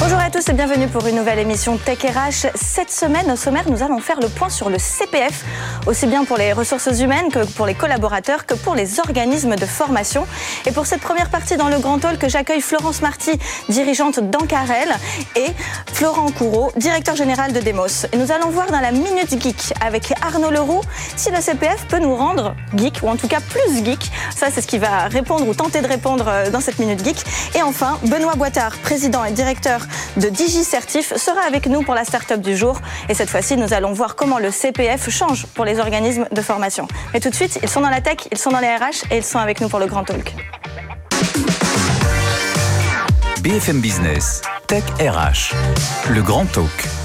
Bonjour à tous et bienvenue pour une nouvelle émission Tech RH. Cette semaine, au sommaire, nous allons faire le point sur le CPF, aussi bien pour les ressources humaines que pour les collaborateurs, que pour les organismes de formation. Et pour cette première partie dans le Grand Hall, que j'accueille Florence Marty, dirigeante d'Ancarel, et Florent Courreau, directeur général de Demos. Et nous allons voir dans la Minute Geek avec Arnaud Leroux si le CPF peut nous rendre geek, ou en tout cas plus geek. Ça, c'est ce qui va répondre ou tenter de répondre euh, dans cette Minute Geek. Et enfin, Benoît Boitard, président et directeur de DigiCertif sera avec nous pour la start-up du jour. Et cette fois-ci, nous allons voir comment le CPF change pour les organismes de formation. Mais tout de suite, ils sont dans la tech, ils sont dans les RH et ils sont avec nous pour le Grand Talk. BFM Business, Tech RH, le Grand Talk.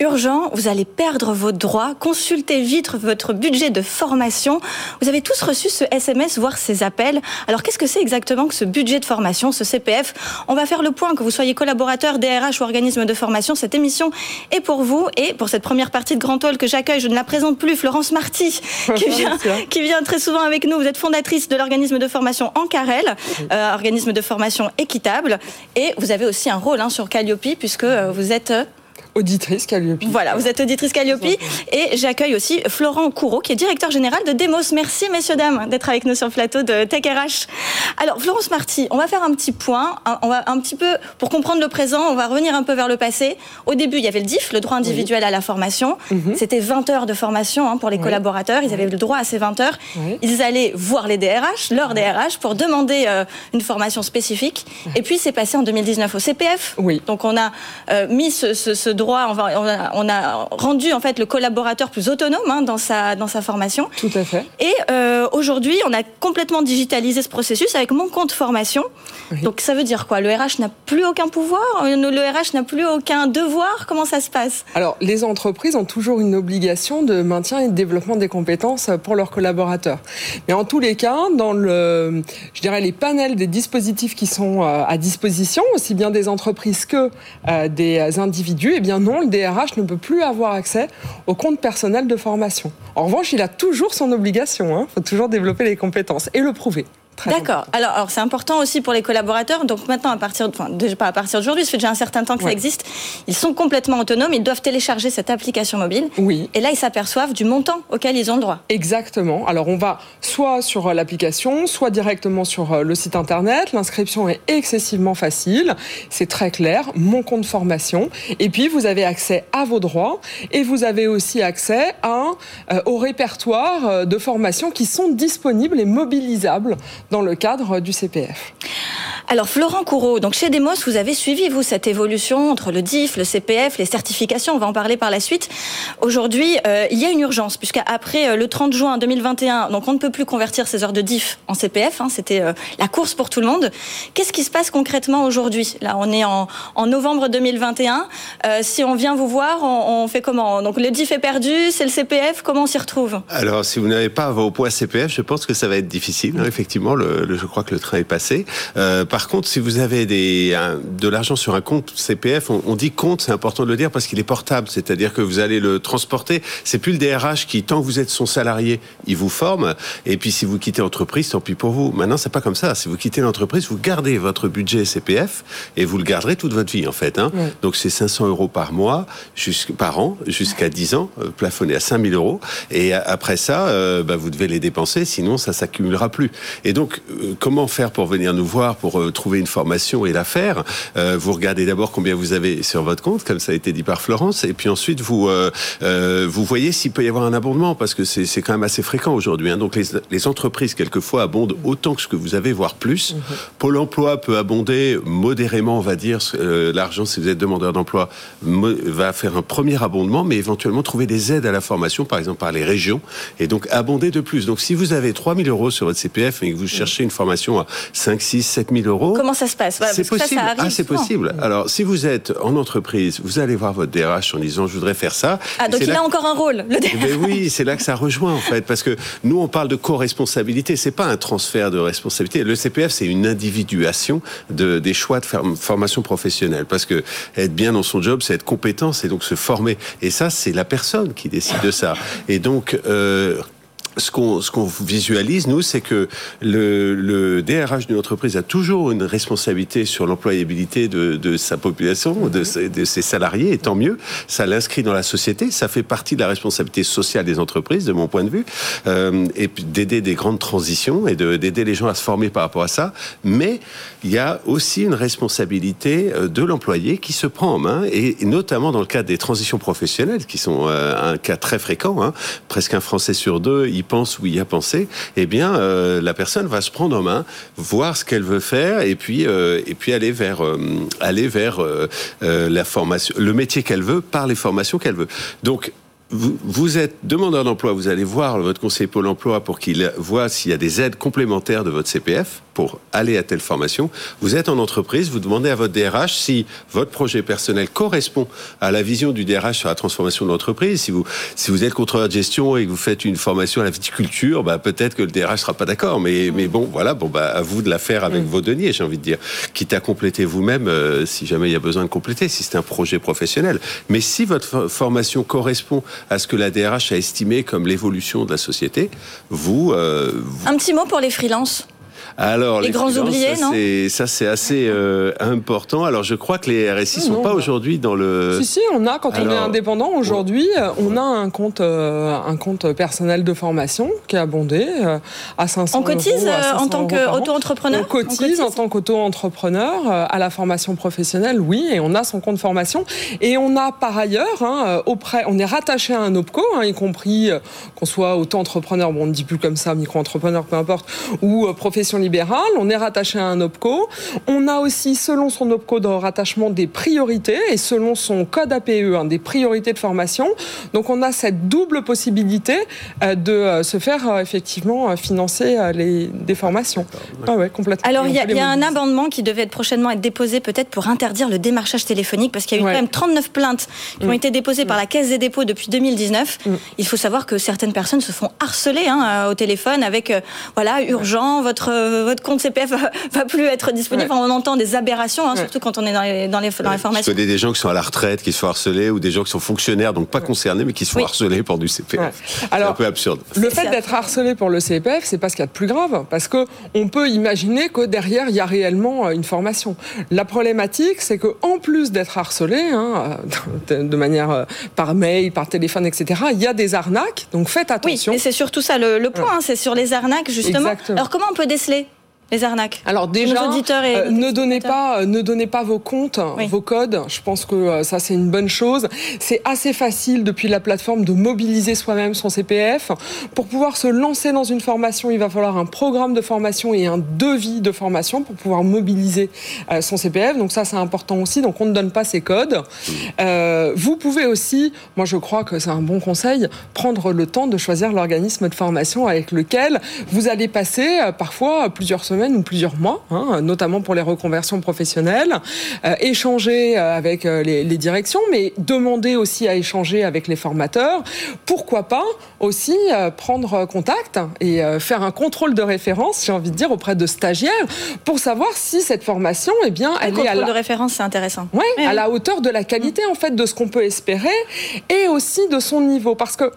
Urgent, vous allez perdre vos droits, consultez vite votre budget de formation. Vous avez tous reçu ce SMS, voire ces appels. Alors qu'est-ce que c'est exactement que ce budget de formation, ce CPF On va faire le point, que vous soyez collaborateur, DRH ou organisme de formation. Cette émission est pour vous et pour cette première partie de Grand Hall que j'accueille, je ne la présente plus, Florence Marty, qui vient, qui vient très souvent avec nous. Vous êtes fondatrice de l'organisme de formation Encarel, euh, organisme de formation équitable. Et vous avez aussi un rôle hein, sur Calliope puisque euh, vous êtes euh, auditrice Calliope. Voilà, vous êtes auditrice Calliope. Et j'accueille aussi Florent Courreau, qui est directeur général de Demos. Merci, messieurs, dames, d'être avec nous sur le plateau de Tech RH. Alors, Florence Marty, on va faire un petit point. On va un petit peu, pour comprendre le présent, on va revenir un peu vers le passé. Au début, il y avait le DIF, le droit individuel à la formation. Mhm. C'était 20 heures de formation hein, pour les collaborateurs. Ils avaient le droit à ces 20 heures. Ils allaient voir les DRH, leur DRH, pour demander euh, une formation spécifique. Et puis, c'est passé en 2019 au CPF. Oui. Donc, on a euh, mis ce, ce, ce droit on, a, rendu en fait le collaborateur plus autonome hein, dans, sa, dans sa formation. Tout à fait. Et euh, aujourd'hui, on a complètement digitalisé ce processus avec mon compte formation. Donc ça veut dire quoi? Le RH n'a plus aucun pouvoir? Le RH n'a plus aucun devoir? Comment ça se passe? Alors, les entreprises ont toujours une obligation de maintien et de développement des compétences pour leurs collaborateurs. Mais en tous les cas, dans le, je dirais les panels des dispositifs qui sont euh, à disposition, aussi bien des entreprises que euh, des individus, eh bien non, le DRH ne peut plus avoir accès au compte personnel de formation. En revanche, il a toujours son obligation. Il hein. faut toujours développer les compétences et le prouver. D'accord. Alors, alors c'est important aussi pour les collaborateurs. Donc maintenant, à partir, enfin, déjà pas à partir d'aujourd'hui, ça fait déjà un certain temps que ça existe. Ils sont complètement autonomes. Ils doivent télécharger cette application mobile. Oui. Et là, ils s'aperçoivent du montant auquel ils ont le droit. Exactement. Alors, on va soit sur euh, l'application, soit directement sur euh, le site internet. L'inscription est excessivement facile. C'est très clair. Mon compte formation. Et puis, vous avez accès à vos droits et vous avez aussi accès à, euh, au répertoire de formations qui sont disponibles et mobilisables dans le cadre du CPF. Alors Florent Courreau, donc chez Demos, vous avez suivi vous cette évolution entre le DIF, le CPF, les certifications. On va en parler par la suite. Aujourd'hui, euh, il y a une urgence puisqu'après euh, le 30 juin 2021, donc on ne peut plus convertir ces heures de DIF en CPF. Hein, C'était euh, la course pour tout le monde. Qu'est-ce qui se passe concrètement aujourd'hui? Là, on est en, en novembre 2021. si on vient vous voir, on, on fait comment? Donc le DIF est perdu, c'est le CPF. Comment on s'y retrouve? Alors, si vous n'avez pas vos points CPF, je pense que ça va être difficile. Hein, effectivement, le, je crois que le train est passé. Euh, par contre, si vous avez des, de l'argent sur un compte CPF, on, dit compte, c'est important de le dire parce qu'il est portable, c'est-à-dire que vous allez le transporter. C'est plus le DRH qui, tant que vous êtes son salarié, il vous forme. Et puis si vous quittez l'entreprise, tant pis pour vous. Maintenant, c'est pas comme ça. Si vous quittez l'entreprise, vous gardez votre budget CPF et vous le garderez toute votre vie en fait. Hein. Donc c'est 500 euros par mois, par an, jusqu'à 10 ans, euh, plafonné à 5000 euros. Et après ça, euh, bah, vous devez les dépenser, sinon ça s'accumulera plus. Et donc, euh, comment faire pour venir nous voir, pour trouver une formation et la faire? vous regardez d'abord combien vous avez sur votre compte, comme ça a été dit par Florence, et puis ensuite vous vous voyez s'il peut y avoir un abondement parce que c'est quand même assez fréquent aujourd'hui. Hein. Donc les, les, entreprises quelquefois abondent autant que ce que vous avez, voire plus. Mhm. Pôle Emploi peut abonder modérément, on va dire, l'argent si vous êtes demandeur d'emploi va faire un premier abondement, mais éventuellement trouver des aides à la formation, par exemple par les régions, et donc abonder de plus. Donc si vous avez 3 000 euros sur votre CPF et que vous cherchez une formation à 5, 6, 7 000 euros... Comment ça se passe? C'est possible. ah, c'est possible. Alors si vous êtes en entreprise, vous allez voir votre DRH en disant je voudrais faire ça. Ah, donc il a encore un rôle, le DRH. Mais oui, c'est là que ça rejoint en fait, parce que nous on parle de co-responsabilité, c'est pas un transfert de responsabilité. Le CPF c'est une individuation de, des choix de formation professionnelle, parce que être bien dans son job, c'est être compétent, c'est donc se former. Et ça, c'est la personne qui décide de ça. Et donc, euh, ce qu'on ce qu'on visualise nous, c'est que le, le DRH d'une entreprise a toujours une responsabilité sur l'employabilité de, de, sa population, de, de, ses salariés, et tant mieux. Ça l'inscrit dans la société, ça fait partie de la responsabilité sociale des entreprises, de mon point de vue, euh, et d'aider des grandes transitions et d'aider les gens à se former par rapport à ça. Mais il y a aussi une responsabilité euh, de l'employé qui se prend en main, et notamment dans le cadre des transitions professionnelles, qui sont euh, un cas très fréquent. Hein. Presque un Français sur deux, il pense ou y a pensé, eh bien, euh, la personne va se prendre en main, voir ce qu'elle veut faire, et puis, euh, et puis aller vers, euh, aller vers la formation, le métier qu'elle veut par les formations qu'elle veut. Donc, vous, êtes demandeur d'emploi, vous allez voir votre conseiller Pôle emploi pour qu'il voit s'il y a des aides complémentaires de votre CPF pour aller à telle formation. Vous êtes en entreprise, vous demandez à votre DRH si votre projet personnel correspond à la vision du DRH sur la transformation de l'entreprise. Si vous, si vous êtes contrôleur de gestion et que vous faites une formation à la viticulture, bah, peut-être que le DRH sera pas d'accord. Mais, mais bon, voilà, bon, bah, à vous de la faire avec mm. vos deniers, j'ai envie de dire. Quitte à compléter vous-même, euh, si jamais il y a besoin de compléter, si c'est un projet professionnel. Mais si votre formation correspond à ce que la DRH a estimé comme l'évolution de la société, vous, euh, vous... Un petit mot pour les freelances alors, les, grands oubliés, ça, non Ça, c'est assez euh, important. Alors, je crois que les RSI sont pas aujourd'hui dans le. Si, si, on a, quand on est indépendant aujourd'hui, on a un compte, euh, un compte personnel de formation qui est abondé euh, à 500 On cotise en tant qu'auto-entrepreneur on, cotise en tant qu'auto-entrepreneur à la formation professionnelle, oui, et on a son compte formation. Et on a par ailleurs, hein, auprès, on est rattaché à un OPCO, hein, y compris qu'on soit auto-entrepreneur, bon, on ne dit plus comme ça, micro-entrepreneur, peu importe, ou profession libérale on est rattaché à un OPCO. On a aussi, selon son OPCO de rattachement, des priorités et selon son code APE, hein, des priorités de formation. Donc on a cette double possibilité euh, de euh, se faire euh, effectivement financer les, des formations. Ah ouais, complètement. Alors il y a, un amendement qui devait être prochainement être déposé peut-être pour interdire le démarchage téléphonique parce qu'il y a eu quand même 39 plaintes qui ont mm. été déposées par la Caisse des dépôts depuis 2019. Mm. Il faut savoir que certaines personnes se font harceler hein, au téléphone avec voilà urgent votre votre compte CPF va, va plus être disponible. on entend des aberrations, hein, surtout quand on est dans les, dans les, dans les formations. Je connais des gens qui sont à la retraite, qui se font harceler, ou des gens qui sont fonctionnaires, donc pas concernés, mais qui se font harceler pour du CPF. C'est un peu absurde. Le fait d'être harcelé pour le CPF, c'est pas ce qu'il y a de plus grave, parce que on peut imaginer que derrière, il y a réellement euh, une formation. La problématique, c'est que en plus d'être harcelé, hein, de manière euh, par mail, par téléphone, etc., il y a des arnaques, donc faites attention. Oui, et c'est surtout ça le, point, hein, c'est sur les arnaques, justement. Alors comment on peut déceler les arnaques. Alors déjà, euh, ne donnez pas, euh, ne donnez pas vos comptes, vos codes. Je pense que euh, ça c'est une bonne chose. C'est assez facile depuis la plateforme de mobiliser soi-même son CPF. Pour pouvoir se lancer dans une formation, il va falloir un programme de formation et un devis de formation pour pouvoir mobiliser son CPF. Donc ça c'est important aussi. Donc on ne donne pas ses codes. vous pouvez aussi, moi je crois que c'est un bon conseil, prendre le temps de choisir l'organisme de formation avec lequel vous allez passer parfois plusieurs semaines ou plusieurs mois, hein, notamment pour les reconversions professionnelles, euh, échanger euh, avec euh, les, directions, mais demander aussi à échanger avec les formateurs. Pourquoi pas aussi prendre contact et faire un contrôle de référence, j'ai envie de dire, auprès de stagiaires, pour savoir si cette formation, eh bien, elle est à la... de référence, c'est intéressant. Oui, à la hauteur de la qualité en fait de ce qu'on peut espérer et aussi de son niveau, parce que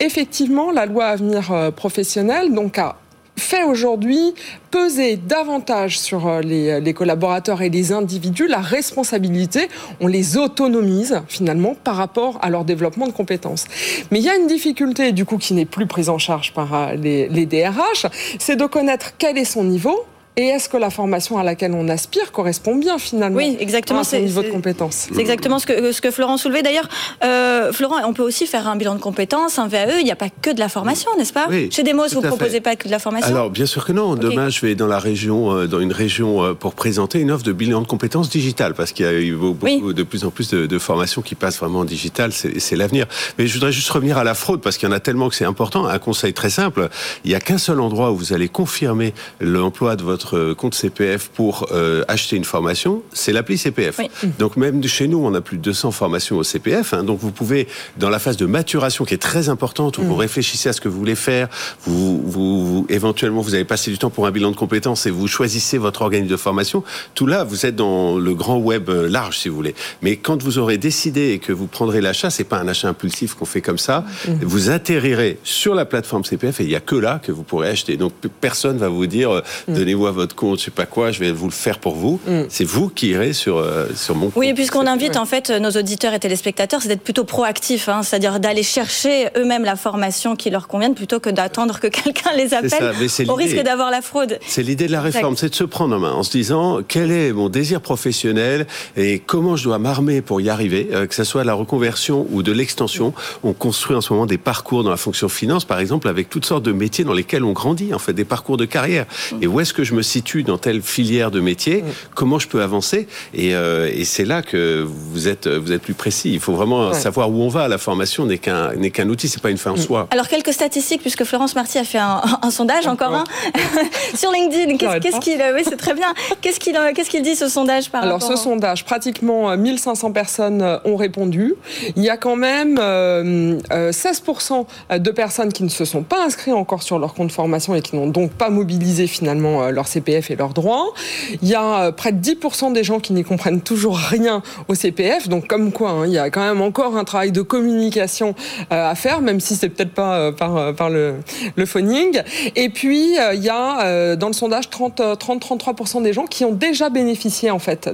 effectivement, la loi Avenir professionnel donc a fait aujourd'hui peser davantage sur euh, les, les, collaborateurs et les individus la responsabilité, on les autonomise finalement par rapport à leur développement de compétences. Mais il y a une difficulté du coup qui n'est plus prise en charge par euh, les DRH, c'est de connaître quel est son niveau, et est-ce que la formation à laquelle on aspire correspond bien finalement oui, exactement, à son niveau de compétence? C'est exactement ce que, ce que Florent soulevait. D'ailleurs, euh, Florent, on peut aussi faire un bilan de compétences, un VAE. Il n'y a pas que de la formation, n'est-ce pas? Oui, Chez Demos, vous ne proposez fait. pas que de la formation? Alors bien sûr que non. Demain, je vais dans la région, euh, dans une région euh, pour présenter une offre de bilan de compétences digitales, parce qu'il y a eu beaucoup, Oui. de plus en plus de, de formations qui passent vraiment en digital. C'est l'avenir. Mais je voudrais juste revenir à la fraude, parce qu'il y en a tellement que c'est important. Un conseil très simple il n'y a qu'un seul endroit où vous allez confirmer l'emploi de votre euh, compte CPF pour euh, acheter une formation, c'est l'appli CPF. Oui. Donc même chez nous, on a plus de 200 formations au CPF. hein. donc vous pouvez, dans la phase de maturation qui est très importante, où vous réfléchissez à ce que vous voulez faire, vous, vous, vous- éventuellement vous avez passé du temps pour un bilan de compétences et vous choisissez votre organisme de formation. Tout là, vous êtes dans le grand web euh, large, si vous voulez. Mais quand vous aurez décidé et que vous prendrez l'achat, c'est pas un achat impulsif qu'on fait comme ça. Vous atterrirez sur la plateforme CPF et il y a que là que vous pourrez acheter. Donc personne va vous dire euh, donnez-moi votre compte, je sais pas quoi, je vais vous le faire pour vous. C'est vous qui irez sur euh, sur mon compte. Oui, et puisqu'on invite en fait nos auditeurs et téléspectateurs, c'est d'être plutôt proactifs, hein, c'est-à-dire d'aller chercher eux-mêmes la formation qui leur convienne plutôt que d'attendre que quelqu'un les appelle ça, au risque d'avoir la fraude. C'est l'idée de la réforme, c'est de se prendre en main en se disant quel est mon désir professionnel et comment je dois m'armer pour y arriver, euh, que ce soit de la reconversion ou de l'extension. On construit en ce moment des parcours dans la fonction finance, par exemple, avec toutes sortes de métiers dans lesquels on grandit, en fait, des parcours de carrière. Et où est-ce que je me situe dans telle filière de métier Comment je peux avancer? Et, euh, et c'est là que vous êtes, vous êtes plus précis. Il faut vraiment Ouais. savoir où on va. La formation n'est qu'un n'est qu'un outil, c'est pas une fin en soi. Alors quelques statistiques, puisque Florence Marty a fait un, un sondage, encore un, sur LinkedIn. Qu'est-ce qu'il, oui, c'est très bien. Qu'est-ce qu'il, euh, qu'est-ce qu'il dit ce sondage par Alors ce sondage, pratiquement euh, 1500 personnes euh, ont répondu. Il y a quand même euh, euh, 16% de personnes qui ne se sont pas inscrits encore sur leur compte formation et qui n'ont donc pas mobilisé finalement euh, leur CPF et leurs droits. Il y a euh, près de 10% des gens qui n'y comprennent toujours rien au CPF. Donc comme quoi, hein, il y a quand même encore un travail de communication euh, à faire, même si c'est peut-être pas euh, par, par le, le phoning. Et puis il y a dans le sondage 30, euh, 30-33% des gens qui ont déjà bénéficié en fait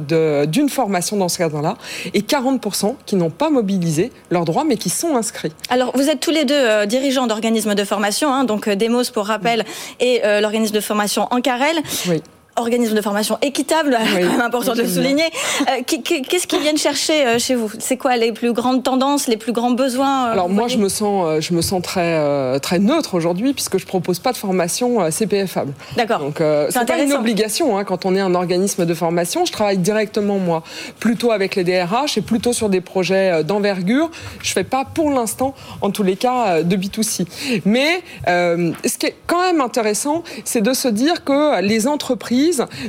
d'une formation dans ce cadre-là et 40% qui n'ont pas mobilisé leurs droits mais qui sont inscrits. Alors, vous êtes tous les deux euh, dirigeants d'organismes de formation, hein, donc Demos pour rappel et euh, l'organisme de formation Ancarel. Oui. Organisme de formation équitable, Oui, quand même important de le souligner. Euh, Qu'est-ce qu'ils viennent chercher euh, chez vous? C'est quoi les plus grandes tendances, les plus grands besoins euh, Alors moi je me sens je me sens très très neutre aujourd'hui puisque je propose pas de formation CPFable. D'accord. Donc euh, C'est pas une obligation hein, quand on est un organisme de formation. Je travaille directement moi, plutôt avec les DRH et plutôt sur des projets d'envergure. Je fais pas pour l'instant, en tous les cas, de B2C. Mais euh, ce qui est quand même intéressant, c'est de se dire que les entreprises,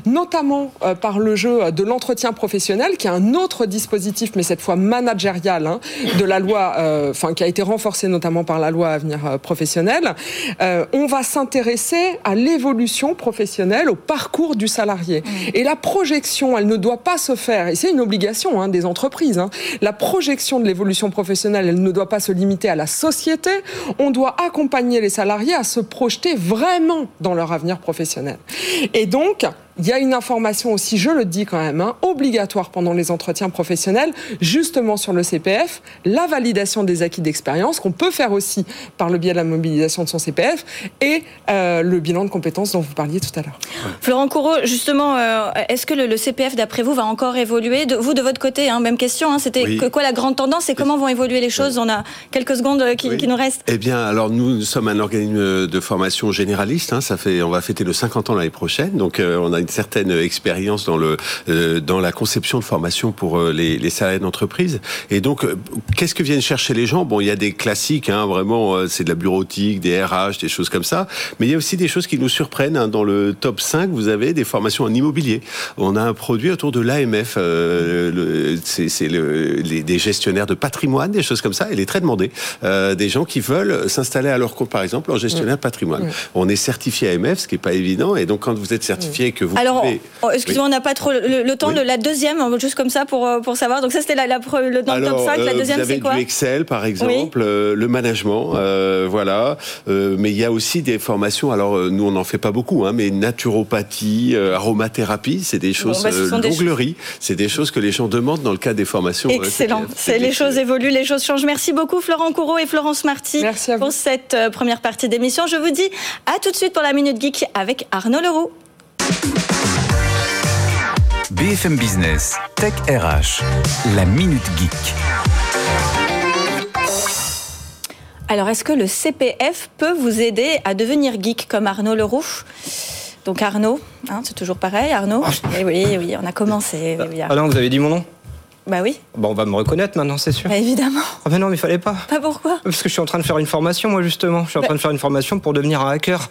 notamment euh, par le jeu de l'entretien professionnel, qui est un autre dispositif, mais cette fois managérial, hein, de la loi, euh, enfin qui a été renforcé notamment par la loi Avenir euh, professionnel, on va s'intéresser à l'évolution professionnelle, au parcours du salarié. Et la projection, elle ne doit pas se faire, et c'est une obligation hein, des entreprises, hein, la projection de l'évolution professionnelle, elle ne doit pas se limiter à la société, on doit accompagner les salariés à se projeter vraiment dans leur avenir professionnel. Et donc, il y a une information aussi, je le dis quand même, hein, obligatoire pendant les entretiens professionnels, justement sur le CPF, la validation des acquis d'expérience, qu'on peut faire aussi par le biais de la mobilisation de son CPF, et euh, le bilan de compétences dont vous parliez tout à l'heure. Florent Courreau, justement, euh, est-ce que le, le CPF, d'après vous, va encore évoluer? De, Vous, de votre côté, hein, même question, hein, c'était Oui. que- quoi la grande tendance et comment vont évoluer les choses? On a quelques secondes euh, qui, Oui. qui nous restent. Eh bien, alors nous, nous sommes un organisme de formation généraliste. hein, ça fait, on va fêter le 50 ans l'année prochaine, donc euh, on a une certaine expérience dans le euh, dans la conception de formation pour euh, les, les salariés d'entreprise. Et donc, euh, qu'est-ce que viennent chercher les gens? Bon, il y a des classiques, hein, vraiment, c'est de la bureautique, des RH, des choses comme ça. Mais il y a aussi des choses qui nous surprennent. hein. Dans le top 5, vous avez des formations en immobilier. On a un produit autour de l'AMF. Euh, le- c'est le- des gestionnaires de patrimoine, des choses comme ça. Il est très demandé. Euh, des gens qui veulent s'installer à leur compte, par exemple, en gestionnaire de patrimoine. On est certifié AMF, ce qui est pas évident. Et donc, quand vous êtes certifié et que vous Alors, pouvez... oh, excusez-moi, on n'a pas trop le, le temps. Oui. le- la deuxième, juste comme ça pour, euh, pour savoir. Donc ça, c'était la, la, le, dans le top 5. La euh, deuxième, vous avez c'est quoi du Excel, par exemple, euh, le management, euh, voilà. Euh, mais il y a aussi des formations. Alors, nous, on n'en fait pas beaucoup, hein, mais naturopathie, euh, aromathérapie, c'est des choses. bah, ce sont des l'onglerie, c'est des choses que les gens demandent dans le cadre des formations. Excellent. c'est- les choses évoluent, les choses changent. Merci beaucoup Florent Courreau et Florence Marty Merci à vous. pour cette euh, première partie d'émission. Je vous dis à tout de suite pour la Minute Geek avec Arnaud Leroux. BFM Business, Tech RH, la Minute Geek. Alors, est-ce que le CPF peut vous aider à devenir geek comme Arnaud Leroux? Donc Arnaud, hein, c'est toujours pareil, Arnaud? Eh Oui, oui, on a commencé. Oui, oui, Ah non, vous avez dit mon nom? Bah oui, Bon, on va me reconnaître maintenant, c'est sûr. bah évidemment. Ah ben non, mais il fallait pas. Pas pourquoi? Parce que je suis en train de faire une formation, moi, justement. Je suis en Bah- train de faire une formation pour devenir un hacker.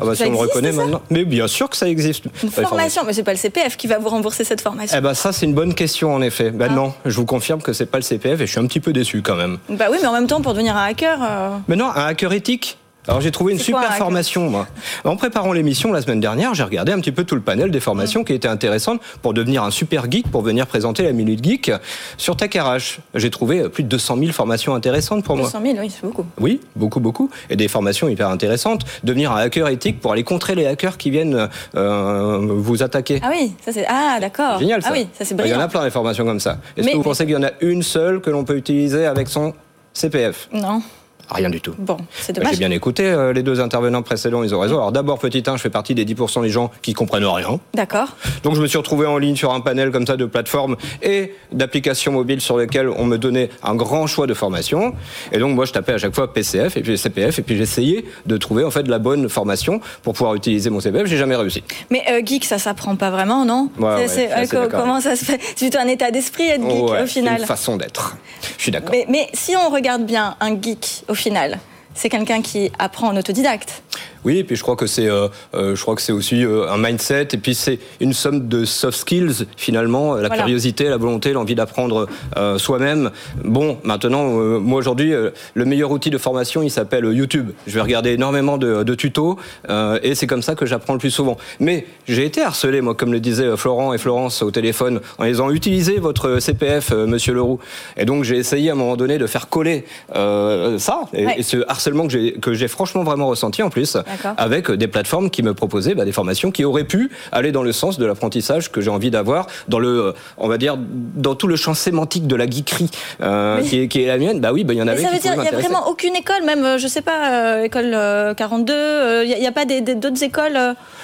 Ah bah, Ça si on reconnaît maintenant. Mais bien sûr que ça existe. Une formation, mais c'est pas le CPF qui va vous rembourser cette formation. Eh ben ça, c'est une bonne question, en effet. Ben Ah. non, je vous confirme que c'est pas le CPF et je suis un petit peu déçu quand même. Bah oui, mais en même temps, pour devenir un hacker. euh, Mais non, un hacker éthique alors j'ai trouvé une quoi, super formation moi. En préparant l'émission la semaine dernière, j'ai regardé un petit peu tout le panel des formations qui étaient intéressantes pour devenir un super geek, pour venir présenter la Minute Geek sur Tech RH. J'ai trouvé plus de 200 000 formations intéressantes pour moi. 200 000, oui, c'est beaucoup. Oui, beaucoup, beaucoup. Et des formations hyper intéressantes. Devenir un hacker éthique pour aller contrer les hackers qui viennent euh, vous attaquer. Ah oui, ça c'est. Ah d'accord. Génial ça. Ah oui, ça c'est Il y en brillant. a plein des formations comme ça. Est-ce Mais- que vous pensez qu'il y en a une seule que l'on peut utiliser avec son CPF Non, Rien du tout. bon, c'est dommage. J'ai bien écouté euh, les deux intervenants précédents, ils ont raison. Alors d'abord, petit 1, je fais partie des 10% des gens qui comprennent rien. D'accord. Donc je me suis retrouvé en ligne sur un panel comme ça de plateformes et d'applications mobiles sur lesquelles on me donnait un grand choix de formations. Et donc moi je tapais à chaque fois PCF et puis CPF et puis j'essayais de trouver en fait la bonne formation pour pouvoir utiliser mon CPF. J'ai jamais réussi. Mais euh, geek, ça s'apprend pas vraiment, non? Ouais, C'est- ouais, euh. Comment ça se fait? C'est plutôt un état d'esprit être geek Ouais, au final. C'est une façon d'être. Je suis d'accord. Mais, mais si on regarde bien un geek au final, c'est quelqu'un qui apprend en autodidacte. Oui, et puis je crois que c'est, euh, euh, je crois que c'est aussi euh, un mindset, et puis c'est une somme de soft skills finalement, la Voilà. curiosité, la volonté, l'envie d'apprendre euh, soi-même. Bon, maintenant, euh, moi aujourd'hui, euh, le meilleur outil de formation, il s'appelle YouTube. Je vais regarder énormément de, de tutos, euh, et c'est comme ça que j'apprends le plus souvent. Mais j'ai été harcelé, moi, comme le disaient Florent et Florence au téléphone, en les disant utilisez votre CPF, Monsieur Leroux. Et donc j'ai essayé à un moment donné de faire coller euh, ça, et, Ouais. et ce harcèlement que j'ai, que j'ai franchement vraiment ressenti en plus. Avec des plateformes qui me proposaient bah, des formations qui auraient pu aller dans le sens de l'apprentissage que j'ai envie d'avoir, dans le, euh, on va dire, dans tout le champ sémantique de la geekerie euh, qui, est, qui est la mienne. Bah oui, bah, il y en Mais avait ça qui veut dire qu'il n'y a vraiment aucune école, même, euh, je sais pas, euh, école euh, 42, il n'y a, pas d'autres écoles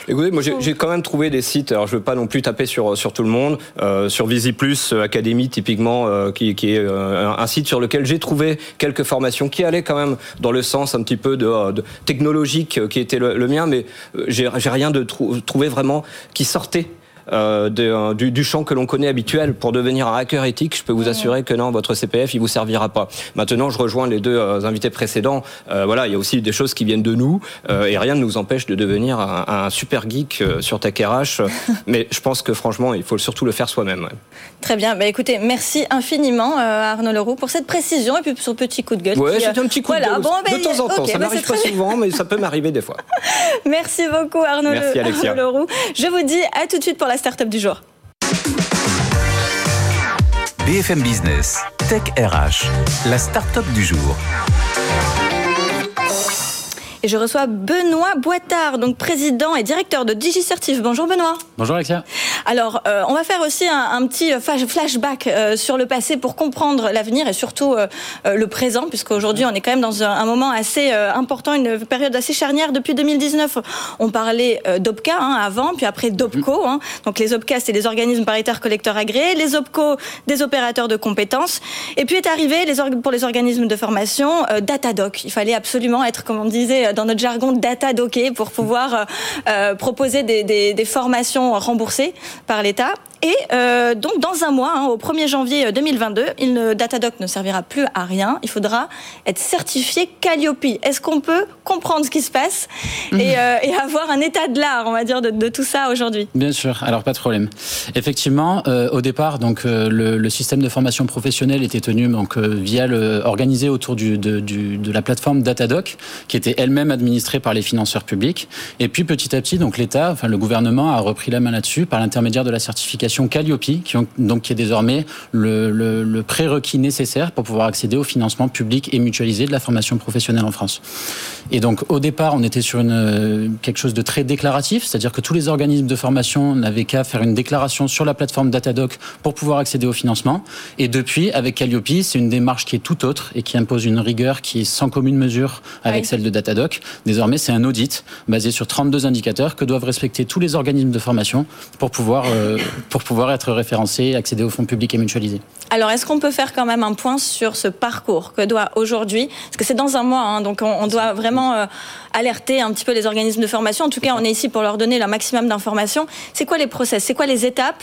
Écoutez, moi j'ai quand même trouvé des sites. Alors je veux pas non plus taper sur sur tout le monde. Euh, sur VisiPlus Academy typiquement, euh, qui, qui est euh, un, site sur lequel j'ai trouvé quelques formations qui allaient quand même dans le sens un petit peu de, de technologique euh, était le, mien, mais euh, j'ai rien de trou- trouvé vraiment qui sortait. Euh, de- euh, du, du champ que l'on connaît habituel pour devenir un hacker éthique, je peux vous assurer que non, votre CPF, il vous servira pas. Maintenant, je rejoins les deux euh, invités précédents. Euh, voilà, il y a aussi des choses qui viennent de nous et rien ne nous empêche de devenir un, un super geek sur Tech RH. mais je pense que franchement, il faut surtout le faire soi-même. ouais. Très bien. Bah, écoutez, merci infiniment Arnaud Leroux pour cette précision et puis pour ce petit coup de gueule. Qui, c'est un petit coup voilà, de gueule. bon, ben, de temps en temps. ça bah, m'arrive pas très souvent, mais ça peut m'arriver des fois. Merci beaucoup Arnaud, Merci, Le-. Arnaud Leroux. Je vous dis à tout de suite pour la start-up du jour. BFM Business, Tech RH, la start-up du jour. Et je reçois Benoît Boitard, donc président et directeur de DigiCertif. Bonjour Benoît. Bonjour Alexia. Alors, euh, on va faire aussi un, un petit flash- flashback euh, sur le passé pour comprendre l'avenir et surtout euh, euh, le présent, puisqu'aujourd'hui on est quand même dans un, un moment assez euh, important, une période assez charnière. Depuis 2019, on parlait euh, d'OPCA hein, avant, puis après d'OPCO. Hein. Donc les OPCA, c'est des organismes paritaires collecteurs agréés, les OPCO, des opérateurs de compétences. Et puis est arrivé les pour les organismes de formation, euh, Datadoc. Il fallait absolument être, comme on disait dans notre jargon, datadocké pour pouvoir euh, euh, proposer des formations remboursées par l'État. Et euh, donc, dans un mois, hein, au 1er janvier 2022, il ne, Datadoc ne servira plus à rien. Il faudra être certifié Calliope. Est-ce qu'on peut comprendre ce qui se passe et, euh, et avoir un état de l'art, on va dire, de, de tout ça aujourd'hui? Bien sûr, alors pas de problème. Effectivement, euh, au départ, donc euh, le, le système de formation professionnelle était tenu donc euh, via le organisé autour du, de, du- de la plateforme Datadoc, qui était elle-même administrée par les financeurs publics. Et puis petit à petit, donc l'État, enfin le gouvernement a repris la main là-dessus par l'intermédiaire de la certification Calliope, qui, ont- donc qui est désormais le, le- le prérequis nécessaire pour pouvoir accéder au financement public et mutualisé de la formation professionnelle en France. Et donc au départ, on était sur une, euh, quelque chose de très déclaratif, c'est-à-dire que tous les organismes de formation n'avaient qu'à faire une déclaration sur la plateforme Datadoc pour pouvoir accéder au financement. Et depuis, avec Calliope, c'est une démarche qui est tout autre et qui impose une rigueur qui est sans commune mesure avec Oui. celle de Datadoc. Désormais, c'est un audit basé sur 32 indicateurs que doivent respecter tous les organismes de formation pour pouvoir, euh, pour pouvoir être référencé, accéder aux fonds publics et mutualisés. Alors, est-ce qu'on peut faire quand même un point sur ce parcours que doit aujourd'hui, parce que c'est dans un mois, hein, donc on, doit vraiment euh, alerter un petit peu les organismes de formation. En tout cas, on est ici pour leur donner le maximum d'informations. C'est quoi les process? C'est quoi les étapes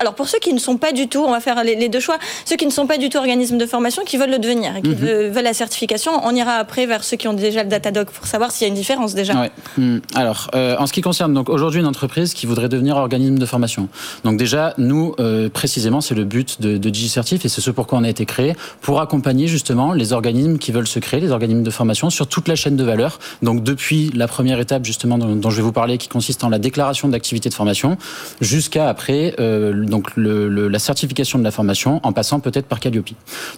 alors pour ceux qui ne sont pas du tout, on va faire les, deux choix, ceux qui ne sont pas du tout organismes de formation, qui veulent le devenir et qui mhm. veulent la certification, on ira après vers ceux qui ont déjà le Datadoc pour savoir s'il y a une différence déjà. Hmm. Alors, euh, en ce qui concerne donc aujourd'hui une entreprise qui voudrait devenir organisme de formation. Donc déjà, nous euh, précisément, c'est le but de, de DigiCertif et c'est ce pourquoi on a été créé pour accompagner justement les organismes qui veulent se créer, les organismes de formation sur toute la chaîne de valeur. Donc depuis la première étape justement dont, je vais vous parler, qui consiste en la déclaration d'activité de formation, jusqu'à après euh, donc le, la certification de la formation en passant peut-être par Calliope.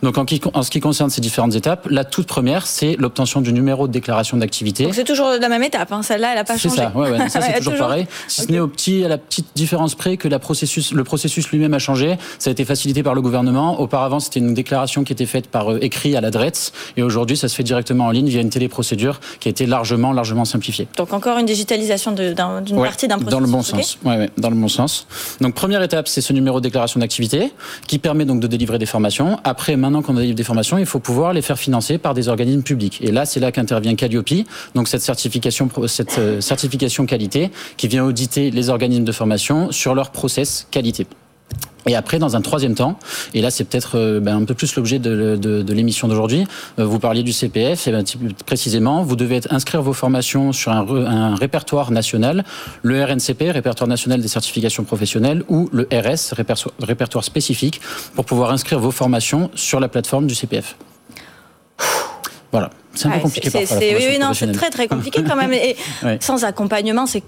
Donc en, en, ce qui concerne ces différentes étapes, la toute première, c'est l'obtention du numéro de déclaration d'activité. Donc c'est toujours la même étape, hein. celle-là, elle n'a pas changé. C'est ça, ouais, ouais, ça c'est toujours, pareil. Si ce n'est au petit, à la petite différence près que la processus, le processus lui-même a changé, ça a été facilité par le gouvernement. Auparavant, c'était une déclaration qui était faite par euh, écrit à l'adresse, et aujourd'hui, ça se fait directement en ligne via une téléprocédure qui a été largement, largement simplifiée. Donc encore une digitalisation d'une partie d'un processus. Dans le bon sens. Ouais, ouais, dans le bon sens. Donc première étape, c'est ce numéro de déclaration d'activité qui permet donc de délivrer des formations. Après, maintenant qu'on délivre des formations, il faut pouvoir les faire financer par des organismes publics. Et là, c'est là qu'intervient Calliope, donc cette certification, cette euh, certification qualité qui vient auditer les organismes de formation sur leur process qualité. Et après, dans un troisième temps, et là c'est peut-être euh, ben, un peu plus l'objet de, l'émission d'aujourd'hui, euh, vous parliez du CPF, et ben, précisément, vous devez inscrire vos formations sur un, répertoire national, le RNCP, répertoire national des certifications professionnelles, ou le RS, répertoire spécifique, pour pouvoir inscrire vos formations sur la plateforme du CPF. Voilà. C'est un peu compliqué parfois. oui, non, c'est très très compliqué quand même. Et sans accompagnement, c'est,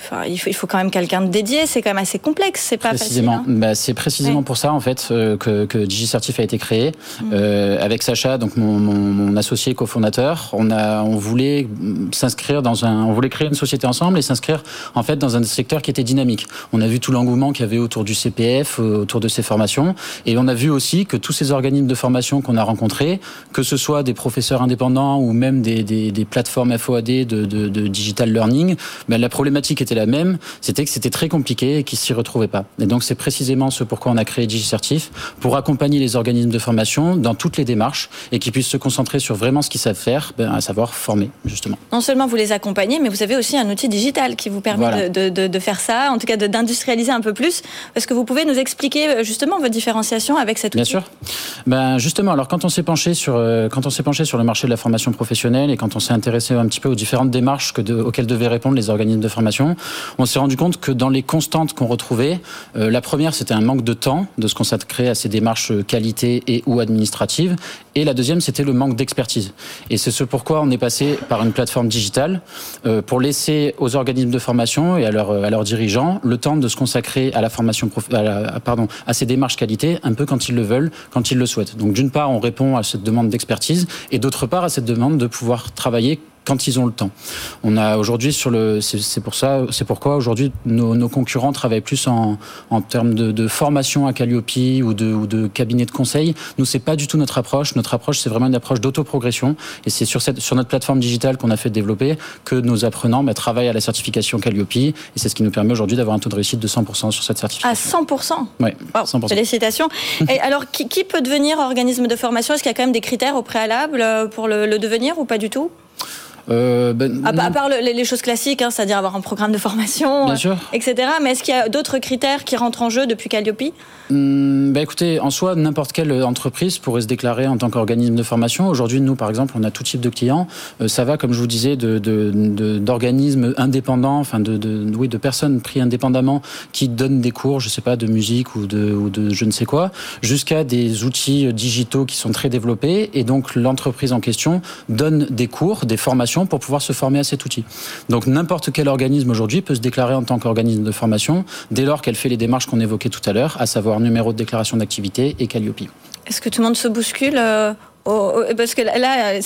enfin, il, faut, il faut quand même quelqu'un de dédié. C'est quand même assez complexe. C'est pas précisément. facile. Hein. Bah, c'est précisément pour ça en fait euh, que, que DigiCertif a été créé mm. euh, avec Sacha, donc mon, mon, mon associé cofondateur. On a, on voulait s'inscrire dans un, on voulait créer une société ensemble et s'inscrire en fait dans un secteur qui était dynamique. On a vu tout l'engouement qu'il y avait autour du CPF, euh, autour de ces formations, et on a vu aussi que tous ces organismes de formation qu'on a rencontrés, que ce soit des professeurs indépendants ou même des, des, des plateformes FOAD de, de, de, digital learning, ben, la problématique était la même, c'était que c'était très compliqué et qu'ils s'y retrouvaient pas. Et donc c'est précisément ce pourquoi on a créé DigiCertif, pour accompagner les organismes de formation dans toutes les démarches et qu'ils puissent se concentrer sur vraiment ce qu'ils savent faire, ben, à savoir former justement. Non seulement vous les accompagnez, mais vous avez aussi un outil digital qui vous permet de, de, de, faire ça, en tout cas d'industrialiser un peu plus. Est-ce que vous pouvez nous expliquer euh, justement votre différenciation avec cet outil? Bien sûr. Ben justement, alors quand on s'est penché sur euh, quand on s'est penché sur le marché de la formation professionnelle et quand on s'est intéressé un petit peu aux différentes démarches que auxquelles devaient répondre les organismes de formation, on s'est rendu compte que dans les constantes qu'on retrouvait, euh, la première c'était un manque de temps de se consacrer à ces démarches euh, qualité et ou administratives, et la deuxième c'était le manque d'expertise. Et c'est ce pourquoi on est passé par une plateforme digitale euh, pour laisser aux organismes de formation et à, leur, à leurs dirigeants le temps de se consacrer à la formation, à pardon, à ces démarches qualité un peu quand ils le veulent, quand ils le souhaitent. Donc d'une part on répond à cette demande d'expertise et d'autre part à cette demande de pouvoir travailler quand ils ont le temps. On a aujourd'hui sur le, c'est pour ça, c'est pourquoi aujourd'hui nos, nos, concurrents travaillent plus en, en termes de, de, formation à Calliope ou de, ou de cabinet de conseil. Nous, c'est pas du tout notre approche. Notre approche, c'est vraiment une approche d'autoprogression. Et c'est sur cette, sur notre plateforme digitale qu'on a fait développer que nos apprenants bah, travaillent à la certification Calliope. Et c'est ce qui nous permet aujourd'hui d'avoir un taux de réussite de 100% sur cette certification. À 100% Oui, 100%. Félicitations. et alors, qui, qui, peut devenir organisme de formation? Est-ce qu'il y a quand même des critères au préalable euh, pour le, le devenir ou pas du tout? Euh, ben, à, à, part le, les, choses classiques, hein, c'est-à-dire avoir un programme de formation, euh, etc. Mais est-ce qu'il y a d'autres critères qui rentrent en jeu depuis Calliope? Hum, ben Écoutez, en soi, n'importe quelle entreprise pourrait se déclarer en tant qu'organisme de formation. Aujourd'hui, nous, par exemple, on a tout type de clients. Euh, ça va, comme je vous disais, d'organismes de, de, indépendants, enfin de, oui, de personnes prises indépendamment qui donnent des cours, je sais pas, de musique ou de, ou de je ne sais quoi, jusqu'à des outils digitaux qui sont très développés. Et donc, l'entreprise en question donne des cours, des formations pour pouvoir se former à cet outil. Donc n'importe quel organisme aujourd'hui peut se déclarer en tant qu'organisme de formation dès lors qu'elle fait les démarches qu'on évoquait tout à l'heure, à savoir numéro de déclaration d'activité et Calliope. Est-ce que tout le monde se bouscule parce que là,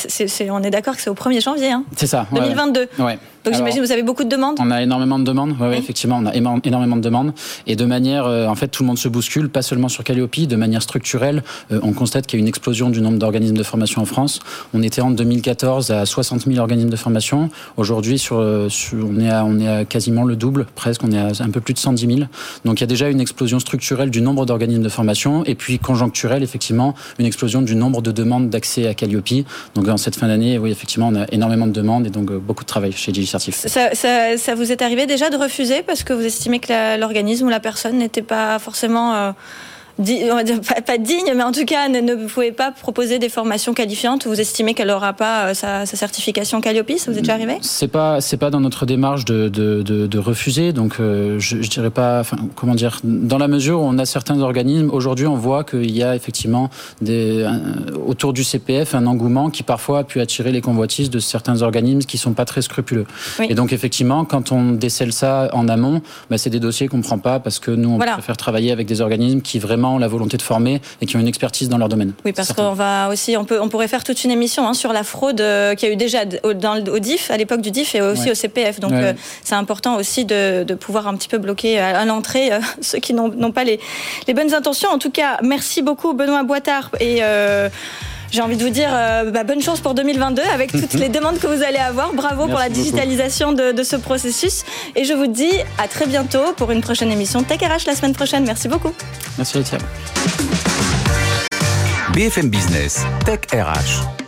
on est d'accord que c'est au 1er janvier. Hein, c'est ça. 2022. Ouais. Donc j'imagine que vous avez beaucoup de demandes On a énormément de demandes, oui, effectivement, on a énormément de demandes. Et de manière, euh, en fait, tout le monde se bouscule, pas seulement sur Calliope, de manière structurelle. Euh, on constate qu'il y a une explosion du nombre d'organismes de formation en France. On était en 2014 à 60 000 organismes de formation. Aujourd'hui, sur, euh, on, est à, on est à quasiment le double, presque, on est à un peu plus de 110 000. Donc il y a déjà une explosion structurelle du nombre d'organismes de formation, et puis conjoncturelle, effectivement, une explosion du nombre de demandes d'accès à Calliope. Donc en cette fin d'année, oui, effectivement, on a énormément de demandes et donc beaucoup de travail chez Ça, ça, ça, vous est arrivé déjà de refuser parce que vous estimez que l'organisme ou la personne n'était pas forcément... On va dire, pas, digne, mais en tout cas, ne, ne pouvez pas proposer des formations qualifiantes. Vous estimez qu'elle n'aura pas euh, sa, sa, certification Calliope Ça vous est déjà arrivé? C'est pas, c'est pas dans notre démarche de, de, de, de refuser. Donc, euh, je, je, dirais pas, enfin, comment dire, dans la mesure où on a certains organismes, aujourd'hui, on voit qu'il y a effectivement des, autour du CPF un engouement qui parfois a pu attirer les convoitises de certains organismes qui sont pas très scrupuleux. Oui. Et donc, effectivement, quand on décèle ça en amont, bah, c'est des dossiers qu'on prend pas parce que nous, on voilà. préfère travailler avec des organismes qui vraiment la volonté de former et qui ont une expertise dans leur domaine. Oui, parce qu'on va aussi, on, peut, on pourrait faire toute une émission hein, sur la fraude euh, qu'il y a eu déjà au, dans le, au DIF, à l'époque du DIF et aussi ouais. au CPF. Donc ouais. euh, c'est important aussi de, de, pouvoir un petit peu bloquer à, à l'entrée euh, ceux qui n'ont pas les, les, bonnes intentions. En tout cas, merci beaucoup Benoît Boitard et euh, j'ai envie de vous dire euh, bah, bonne chance pour 2022 avec toutes les demandes que vous allez avoir. Bravo Merci pour la digitalisation de, de, ce processus. Et je vous dis à très bientôt pour une prochaine émission Tech RH la semaine prochaine. Merci beaucoup. Merci Laetitia. BFM Business, Tech RH.